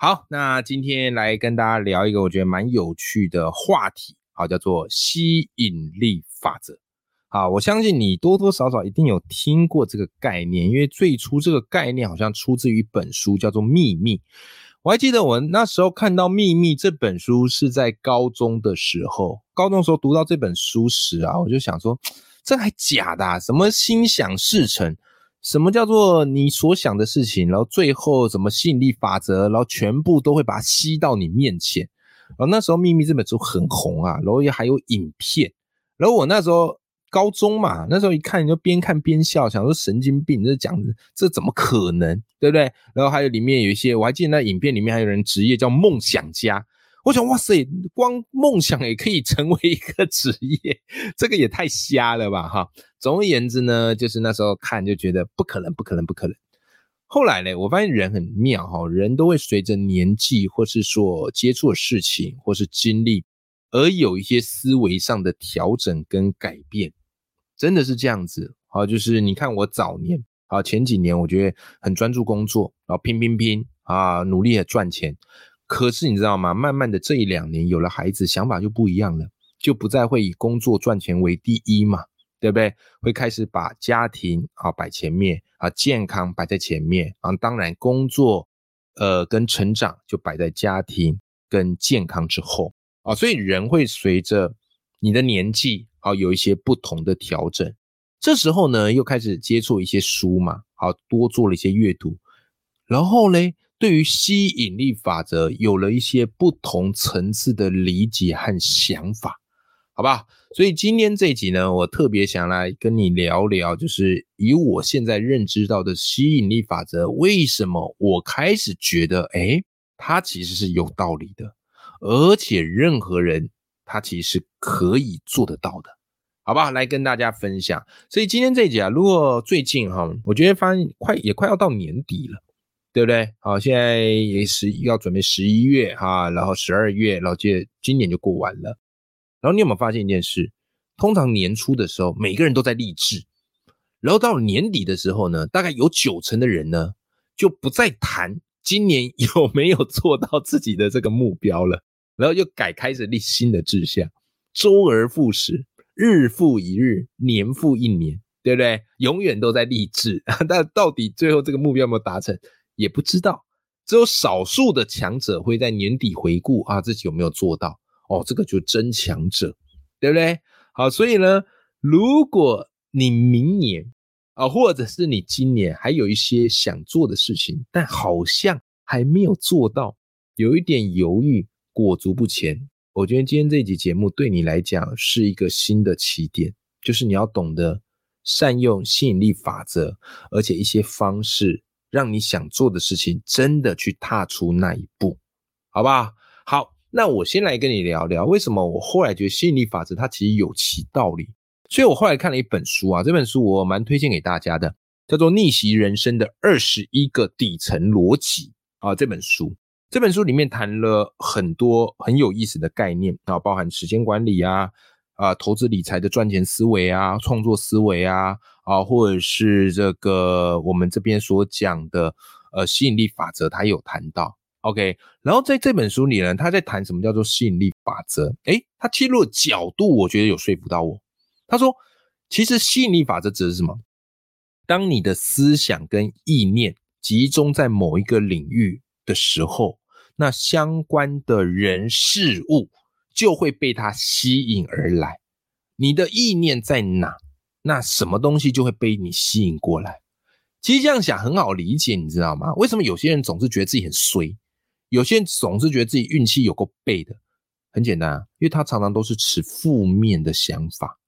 好，那今天来跟大家聊一个我觉得蛮有趣的话题，好，叫做吸引力法则。好，我相信你多多少少一定有听过这个概念，因为最初这个概念好像出自于一本书，叫做《秘密》。我还记得我那时候看到《秘密》这本书是在高中的时候，高中时候读到这本书时啊，我就想说，这还假的、什么心想事成？什么叫做你所想的事情？然后最后什么吸引力法则？然后全部都会把它吸到你面前。然后那时候《秘密》这本书很红啊，然后也还有影片。然后我那时候高中嘛，那时候一看就边看边笑，想说神经病，这讲这怎么可能，对不对？然后还有里面有一些，我还记得那影片里面还有人职业叫梦想家。我想，哇塞，光梦想也可以成为一个职业，这个也太瞎了吧，哈！总而言之呢，就是那时候看就觉得不可能，不可能，不可能。后来呢，我发现人很妙哈，人都会随着年纪或是说接触的事情或是经历，而有一些思维上的调整跟改变，真的是这样子。好，就是你看我早年啊，前几年我觉得很专注工作，然后拼拼拼啊，努力的赚钱。可是你知道吗？慢慢的这一两年有了孩子，想法就不一样了，就不再会以工作赚钱为第一嘛，对不对？会开始把家庭啊摆前面啊，健康摆在前面啊，当然工作呃跟成长就摆在家庭跟健康之后啊，所以人会随着你的年纪啊有一些不同的调整。这时候呢，又开始接触一些书嘛，好多做了一些阅读，然后嘞。对于吸引力法则有了一些不同层次的理解和想法，好吧？所以今天这一集呢，我特别想来跟你聊聊，就是以我现在认知到的吸引力法则，为什么我开始觉得，哎，它其实是有道理的，而且任何人他其实是可以做得到的，好吧？来跟大家分享。所以今天这一集啊，如果最近哈，我觉得发现快也快要到年底了。对不对？好，现在也是要准备十一月哈，然后十二月，然后接今年就过完了。然后你有没有发现一件事？通常年初的时候，每个人都在励志，然后到年底的时候呢，大概有九成的人呢，就不再谈今年 有没有做到自己的这个目标了，然后又改开始立新的志向，周而复始，日复一日，年复一年，对不对？永远都在励志，但到底最后这个目标有没有达成？也不知道，只有少数的强者会在年底回顾啊，自己有没有做到哦，这个就增强者，对不对？好，所以呢，如果你明年啊，或者是你今年还有一些想做的事情，但好像还没有做到，有一点犹豫，裹足不前，我觉得今天这集节目对你来讲是一个新的起点，就是你要懂得善用吸引力法则，而且一些方式。让你想做的事情真的去踏出那一步，好不好？那我先来跟你聊聊，为什么我后来觉得吸引力法则它其实有其道理。所以我后来看了一本书啊，这本书我蛮推荐给大家的，叫做《逆袭人生的二十一个底层逻辑》啊。这本书，这本书里面谈了很多很有意思的概念啊，包含时间管理啊。啊，投资理财的赚钱思维啊，创作思维啊，啊，或者是这个我们这边所讲的呃吸引力法则，他有谈到。OK，然后在这本书里呢，他在谈什么叫做吸引力法则？诶，他切入的角度，我觉得有说服到我。他说，其实吸引力法则指的是什么？当你的思想跟意念集中在某一个领域的时候，那相关的人事物。就会被它吸引而来。你的意念在哪，那什么东西就会被你吸引过来。其实这样想很好理解，你知道吗？为什么有些人总是觉得自己很衰，有些人总是觉得自己运气有够背的？很简单啊，因为他常常都是持负面的想法，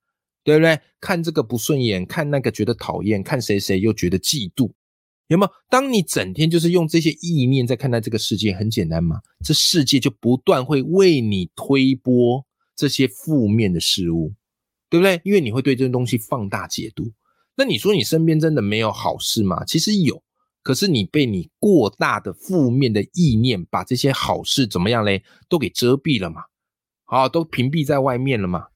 对不对？看这个不顺眼，看那个觉得讨厌，看谁谁又觉得嫉妒。有没有？当你整天就是用这些意念在看待这个世界，很简单嘛，这世界就不断会为你推波这些负面的事物，对不对？因为你会对这些东西放大解读。那你说你身边真的没有好事吗？其实有，可是你被你过大的负面的意念把这些好事怎么样嘞，都给遮蔽了嘛？好，都屏蔽在外面了嘛？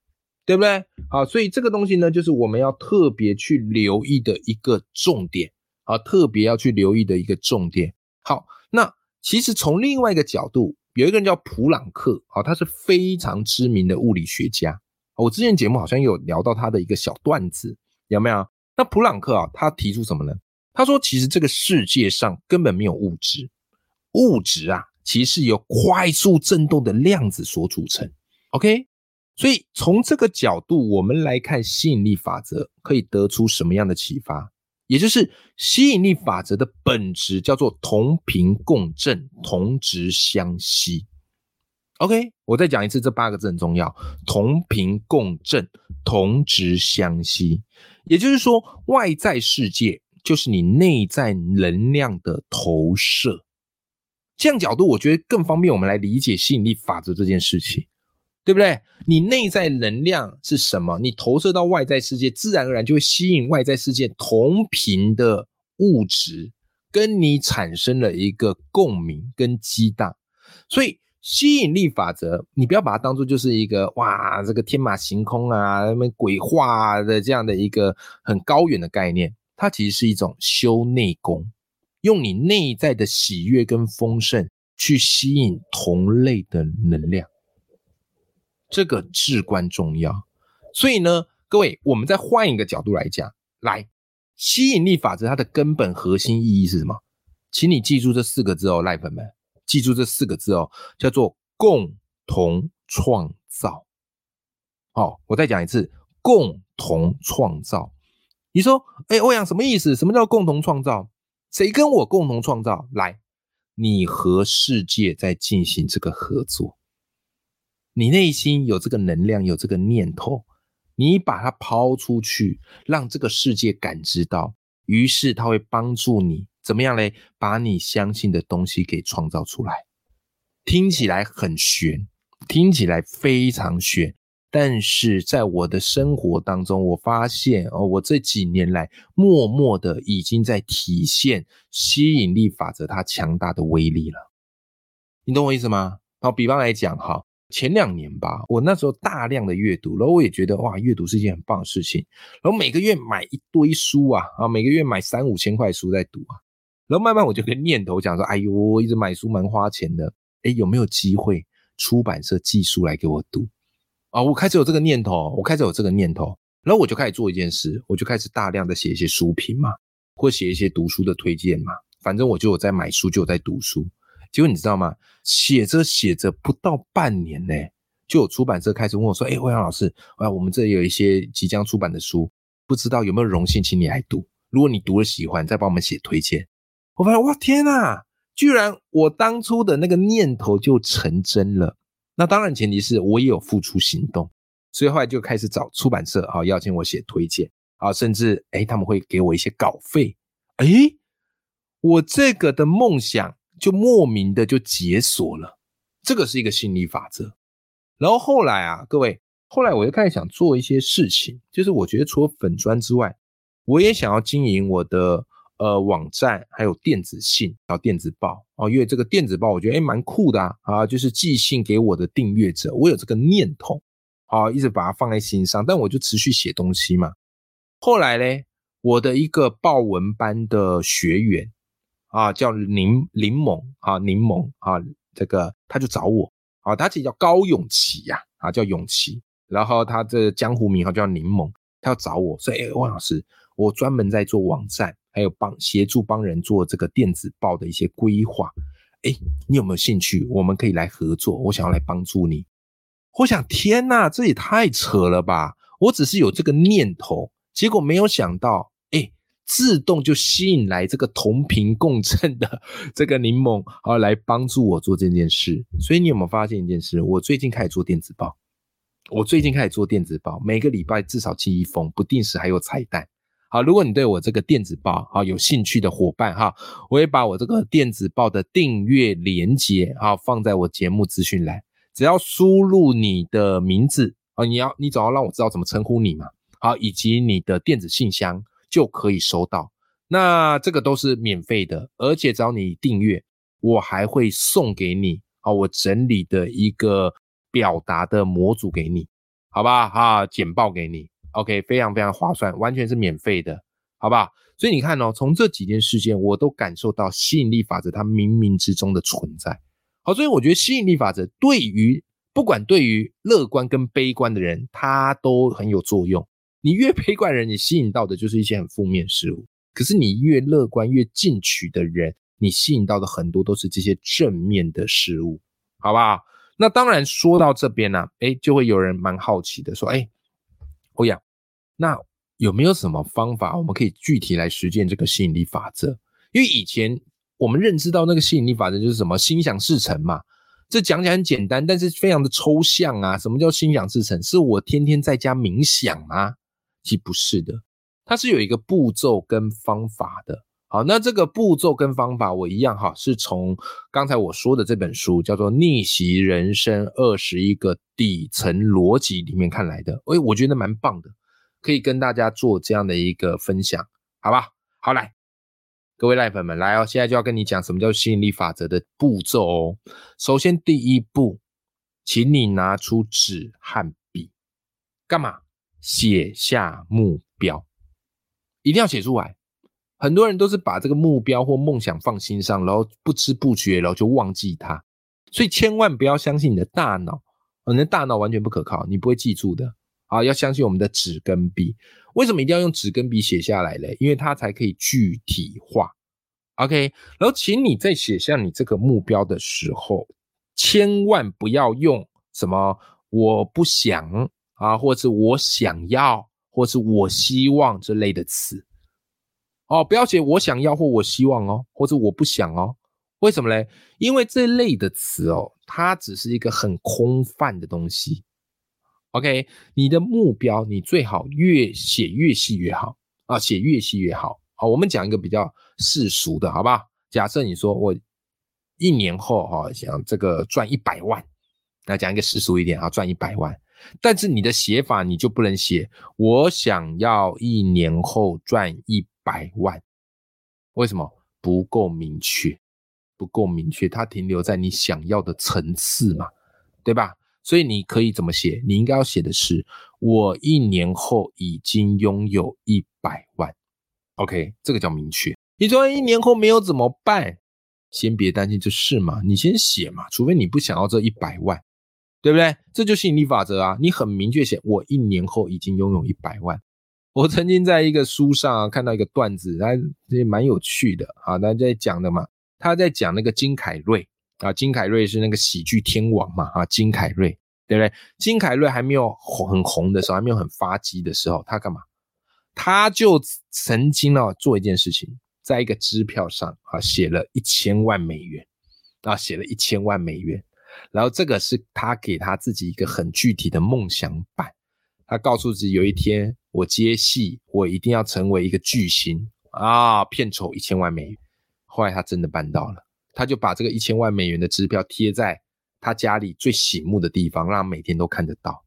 对不对？好，所以这个东西呢，就是我们要特别去留意的一个重点。啊，特别要去留意的一个重点。好，那其实从另外一个角度，有一个人叫普朗克，好，他是非常知名的物理学家。我之前节目好像有聊到他的一个小段子，有没有？那普朗克啊，他提出什么呢？他说，其实这个世界上根本没有物质，物质啊，其实由快速振动的量子所组成。OK，所以从这个角度，我们来看吸引力法则，可以得出什么样的启发？也就是吸引力法则的本质叫做同频共振、同质相吸。OK，我再讲一次，这八个字很重要：同频共振、同质相吸。也就是说，外在世界就是你内在能量的投射。这样角度，我觉得更方便我们来理解吸引力法则这件事情。对不对？你内在能量是什么？你投射到外在世界，自然而然就会吸引外在世界同频的物质，跟你产生了一个共鸣跟激荡。所以吸引力法则，你不要把它当做就是一个哇，这个天马行空啊，什么鬼话啊的这样的一个很高远的概念。它其实是一种修内功，用你内在的喜悦跟丰盛去吸引同类的能量。这个至关重要，所以呢，各位，我们再换一个角度来讲，来，吸引力法则它的根本核心意义是什么？请你记住这四个字哦，赖粉们，记住这四个字哦，叫做共同创造。好，我再讲一次，共同创造。你说，哎，欧阳什么意思？什么叫共同创造？谁跟我共同创造？来，你和世界在进行这个合作。你内心有这个能量，有这个念头，你把它抛出去，让这个世界感知到，于是它会帮助你怎么样嘞？把你相信的东西给创造出来。听起来很玄，听起来非常玄，但是在我的生活当中，我发现哦，我这几年来默默的已经在体现吸引力法则它强大的威力了。你懂我意思吗？好，比方来讲哈。前两年吧，我那时候大量的阅读，然后我也觉得哇，阅读是一件很棒的事情。然后每个月买一堆书啊，啊，每个月买三五千块书在读啊。然后慢慢我就跟念头讲说，哎呦，我一直买书蛮花钱的，哎，有没有机会出版社寄书来给我读啊？我开始有这个念头，我开始有这个念头，然后我就开始做一件事，我就开始大量的写一些书评嘛，或写一些读书的推荐嘛，反正我就有在买书，就有在读书。结果你知道吗？写着写着不到半年呢，就有出版社开始问我说：“哎，欧阳老师，啊，我们这有一些即将出版的书，不知道有没有荣幸请你来读？如果你读了喜欢，再帮我们写推荐。”我发现哇，天哪！居然我当初的那个念头就成真了。那当然前提是我也有付出行动，所以后来就开始找出版社啊，邀请我写推荐啊，甚至哎他们会给我一些稿费。哎，我这个的梦想。就莫名的就解锁了，这个是一个心理法则。然后后来啊，各位，后来我就开始想做一些事情，就是我觉得除了粉砖之外，我也想要经营我的呃网站，还有电子信，还有电子报哦。因为这个电子报我觉得哎蛮酷的啊，啊，就是寄信给我的订阅者，我有这个念头，啊，一直把它放在心上，但我就持续写东西嘛。后来嘞，我的一个报文班的学员。啊，叫柠柠檬啊，柠檬啊，这个他就找我啊，他其实叫高永琪呀，啊叫永琪，然后他的江湖名号叫柠檬，他要找我说，哎，汪老师，我专门在做网站，还有帮协助帮人做这个电子报的一些规划，哎，你有没有兴趣？我们可以来合作，我想要来帮助你。我想，天呐，这也太扯了吧！我只是有这个念头，结果没有想到。自动就吸引来这个同频共振的这个柠檬啊，来帮助我做这件事。所以你有没有发现一件事？我最近开始做电子报，我最近开始做电子报，每个礼拜至少寄一封，不定时还有彩蛋好，如果你对我这个电子报好有兴趣的伙伴哈，我会把我这个电子报的订阅连接哈放在我节目资讯栏，只要输入你的名字啊，你要你总要让我知道怎么称呼你嘛，好，以及你的电子信箱就可以收到。那这个都是免费的，而且只要你订阅，我还会送给你啊，我整理的一个表达的模组给你，好吧？哈，简报给你。OK，非常非常划算，完全是免费的，好不好？所以你看哦，从这几件事件，我都感受到吸引力法则它冥冥之中的存在。好，所以我觉得吸引力法则对于不管对于乐观跟悲观的人，它都很有作用。你越悲观的人，你吸引到的就是一些很负面事物；可是你越乐观、越进取的人，你吸引到的很多都是这些正面的事物，好不好？那当然说到这边呢，哎，就会有人蛮好奇的说，哎。欧阳，那有没有什么方法，我们可以具体来实践这个吸引力法则？因为以前我们认知到那个吸引力法则就是什么心想事成嘛，这讲起来很简单，但是非常的抽象啊。什么叫心想事成？是我天天在家冥想吗？其实不是的，它是有一个步骤跟方法的。好，那这个步骤跟方法我一样哈，是从刚才我说的这本书叫做《逆袭人生二十一个底层逻辑》里面看来的。哎，我觉得蛮棒的，可以跟大家做这样的一个分享，好吧？好来，各位赖粉们来哦，现在就要跟你讲什么叫吸引力法则的步骤哦。首先第一步，请你拿出纸和笔，干嘛？写下目标，一定要写出来。很多人都是把这个目标或梦想放心上，然后不知不觉，然后就忘记它。所以千万不要相信你的大脑，你的大脑完全不可靠，你不会记住的。啊，要相信我们的纸跟笔。为什么一定要用纸跟笔写下来嘞？因为它才可以具体化。OK，然后请你在写下你这个目标的时候，千万不要用什么我不想啊，或者我想要，或是我希望这类的词。哦，不要写我想要或我希望哦，或者我不想哦。为什么嘞？因为这类的词哦，它只是一个很空泛的东西。OK，你的目标你最好越写越细越好啊，写越细越好。好，我们讲一个比较世俗的，好不好？假设你说我一年后哈想这个赚一百万，那讲一个世俗一点啊，赚一百万。但是你的写法你就不能写我想要一年后赚一。百万，为什么不够明确？不够明确，它停留在你想要的层次嘛，对吧？所以你可以怎么写？你应该要写的是：我一年后已经拥有一百万。OK，这个叫明确。你说一年后没有怎么办？先别担心这事嘛，你先写嘛。除非你不想要这一百万，对不对？这就吸引力法则啊！你很明确写：我一年后已经拥有一百万。我曾经在一个书上看到一个段子，他也蛮有趣的啊，他在讲的嘛，他在讲那个金凯瑞啊，金凯瑞是那个喜剧天王嘛啊，金凯瑞对不对？金凯瑞还没有红很红的时候，还没有很发迹的时候，他干嘛？他就曾经呢做一件事情，在一个支票上啊写了一千万美元啊，写了一千万美元，然后这个是他给他自己一个很具体的梦想版。他告诉自己，有一天我接戏，我一定要成为一个巨星啊！片酬一千万美元。后来他真的办到了，他就把这个一千万美元的支票贴在他家里最醒目的地方，让他每天都看得到，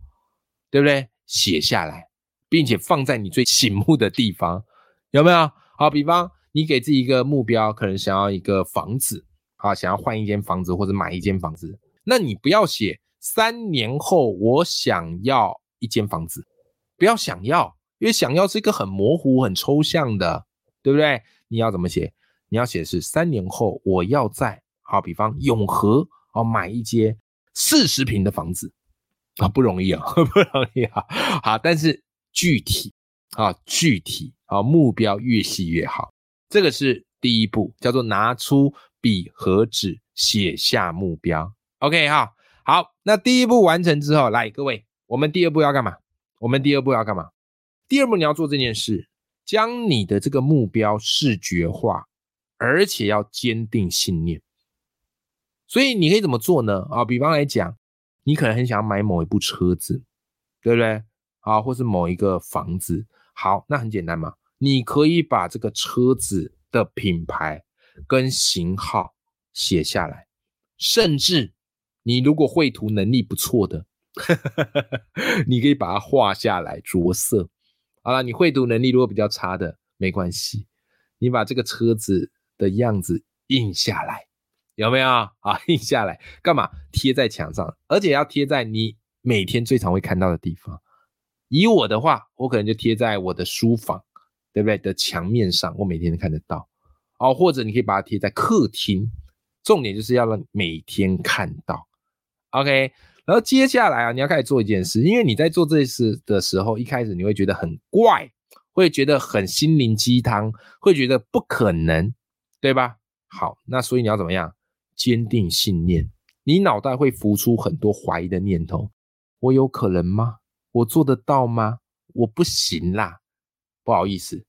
对不对？写下来，并且放在你最醒目的地方，有没有？好，比方你给自己一个目标，可能想要一个房子啊，想要换一间房子或者买一间房子，那你不要写三年后我想要。一间房子，不要想要，因为想要是一个很模糊、很抽象的，对不对？你要怎么写？你要写是三年后我要在，好比方永和哦买一间四十平的房子啊，不容易啊，不容易啊。好，但是具体啊，具体啊，目标越细越好。这个是第一步，叫做拿出笔和纸写下目标。OK 哈，好，那第一步完成之后，来各位。我们第二步要干嘛？我们第二步要干嘛？第二步你要做这件事，将你的这个目标视觉化，而且要坚定信念。所以你可以怎么做呢？啊，比方来讲，你可能很想要买某一部车子，对不对？啊，或是某一个房子。好，那很简单嘛，你可以把这个车子的品牌跟型号写下来，甚至你如果绘图能力不错的，你可以把它画下来着色。好了，你会读能力如果比较差的，没关系，你把这个车子的样子印下来，有没有啊？印下来干嘛？贴在墙上，而且要贴在你每天最常会看到的地方。以我的话，我可能就贴在我的书房，对不对？的墙面上，我每天都看得到。哦，或者你可以把它贴在客厅，重点就是要让每天看到。OK。然后接下来啊，你要开始做一件事，因为你在做这件事的时候，一开始你会觉得很怪，会觉得很心灵鸡汤，会觉得不可能，对吧？好，那所以你要怎么样？坚定信念，你脑袋会浮出很多怀疑的念头。我有可能吗？我做得到吗？我不行啦，不好意思。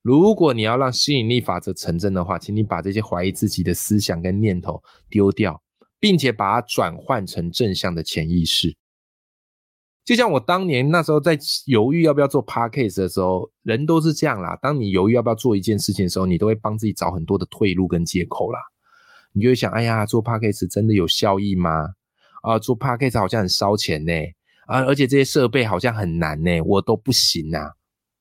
如果你要让吸引力法则成真的话，请你把这些怀疑自己的思想跟念头丢掉。并且把它转换成正向的潜意识，就像我当年那时候在犹豫要不要做 podcast 的时候，人都是这样啦。当你犹豫要不要做一件事情的时候，你都会帮自己找很多的退路跟借口啦。你就会想，哎呀，做 podcast 真的有效益吗？啊，做 podcast 好像很烧钱呢，啊，而且这些设备好像很难呢，我都不行啊，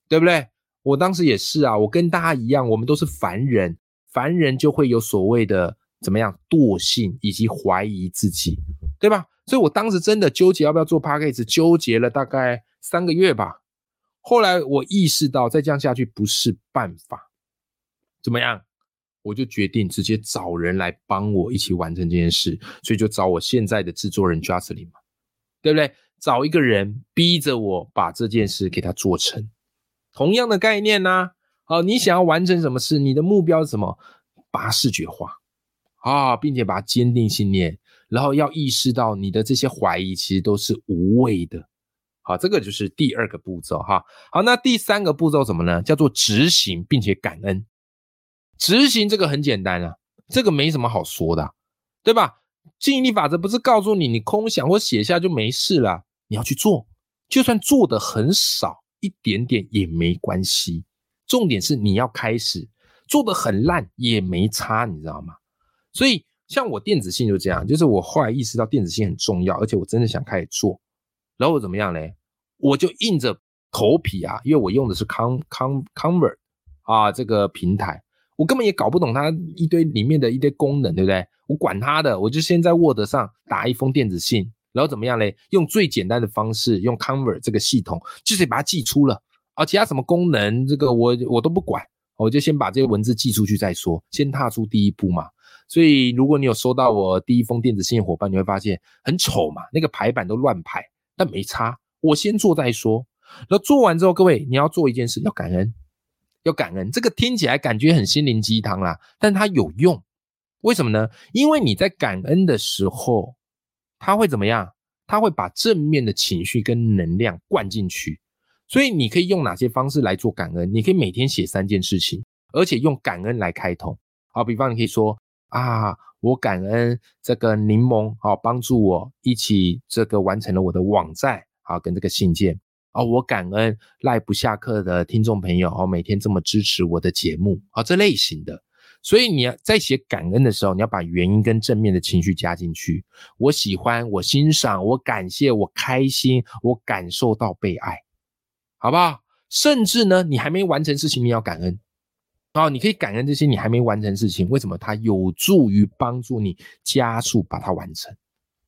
对不对？我当时也是啊，我跟大家一样，我们都是凡人，凡人就会有所谓的。怎么样惰性以及怀疑自己，对吧？所以我当时真的纠结要不要做 p a c k a g e 纠结了大概三个月吧。后来我意识到再这样下去不是办法，怎么样？我就决定直接找人来帮我一起完成这件事，所以就找我现在的制作人 Justin 嘛，对不对？找一个人逼着我把这件事给他做成，同样的概念呢。好，你想要完成什么事？你的目标是什么？把视觉化。啊，并且把它坚定信念，然后要意识到你的这些怀疑其实都是无谓的。好，这个就是第二个步骤哈。好，那第三个步骤什么呢？叫做执行，并且感恩。执行这个很简单啊，这个没什么好说的，对吧？吸引力法则不是告诉你你空想或写下就没事了，你要去做，就算做的很少，一点点也没关系。重点是你要开始，做的很烂也没差，你知道吗？所以，像我电子信就这样，就是我后来意识到电子信很重要，而且我真的想开始做，然后怎么样嘞？我就硬着头皮啊，因为我用的是 Con Con Convert 啊这个平台，我根本也搞不懂它一堆里面的一堆功能，对不对？我管它的，我就先在 Word 上打一封电子信，然后怎么样嘞？用最简单的方式，用 Convert 这个系统，就是把它寄出了啊，其他什么功能，这个我我都不管，我就先把这些文字寄出去再说，先踏出第一步嘛。所以，如果你有收到我第一封电子信伙伴，你会发现很丑嘛，那个排版都乱排，但没差，我先做再说。那做完之后，各位你要做一件事，要感恩，要感恩。这个听起来感觉很心灵鸡汤啦，但它有用。为什么呢？因为你在感恩的时候，它会怎么样？它会把正面的情绪跟能量灌进去。所以你可以用哪些方式来做感恩？你可以每天写三件事情，而且用感恩来开头。好，比方你可以说。啊，我感恩这个柠檬啊，帮助我一起这个完成了我的网站啊，跟这个信件哦，我感恩赖不下课的听众朋友哦，每天这么支持我的节目啊，这类型的。所以你要在写感恩的时候，你要把原因跟正面的情绪加进去。我喜欢，我欣赏，我感谢，我开心，我感受到被爱，好不好？甚至呢，你还没完成事情，你要感恩。哦，你可以感恩这些你还没完成事情，为什么？它有助于帮助你加速把它完成。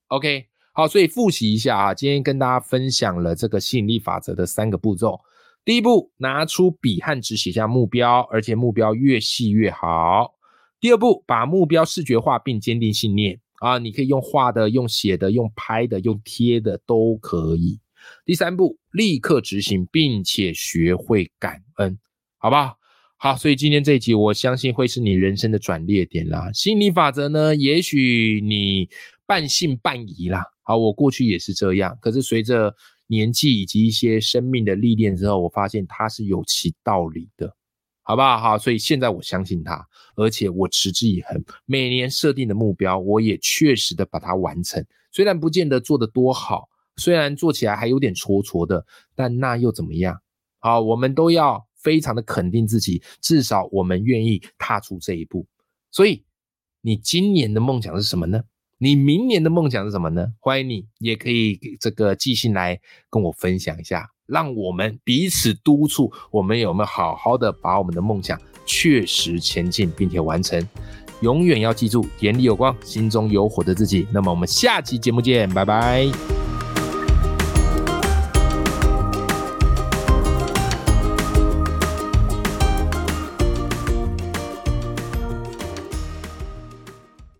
OK，好，所以复习一下啊，今天跟大家分享了这个吸引力法则的三个步骤。第一步，拿出笔和纸写下目标，而且目标越细越好。第二步，把目标视觉化并坚定信念啊，你可以用画的、用写的、用拍的、用贴的都可以。第三步，立刻执行，并且学会感恩，好不好？好，所以今天这一集，我相信会是你人生的转捩点啦。心理法则呢，也许你半信半疑啦。好，我过去也是这样，可是随着年纪以及一些生命的历练之后，我发现它是有其道理的，好不好？好，所以现在我相信它，而且我持之以恒，每年设定的目标，我也确实的把它完成。虽然不见得做得多好，虽然做起来还有点挫挫的，但那又怎么样？好，我们都要。非常的肯定自己，至少我们愿意踏出这一步。所以，你今年的梦想是什么呢？你明年的梦想是什么呢？欢迎你也可以这个寄信来跟我分享一下，让我们彼此督促，我们有没有好好的把我们的梦想确实前进，并且完成。永远要记住，眼里有光，心中有火的自己。那么我们下期节目见，拜拜。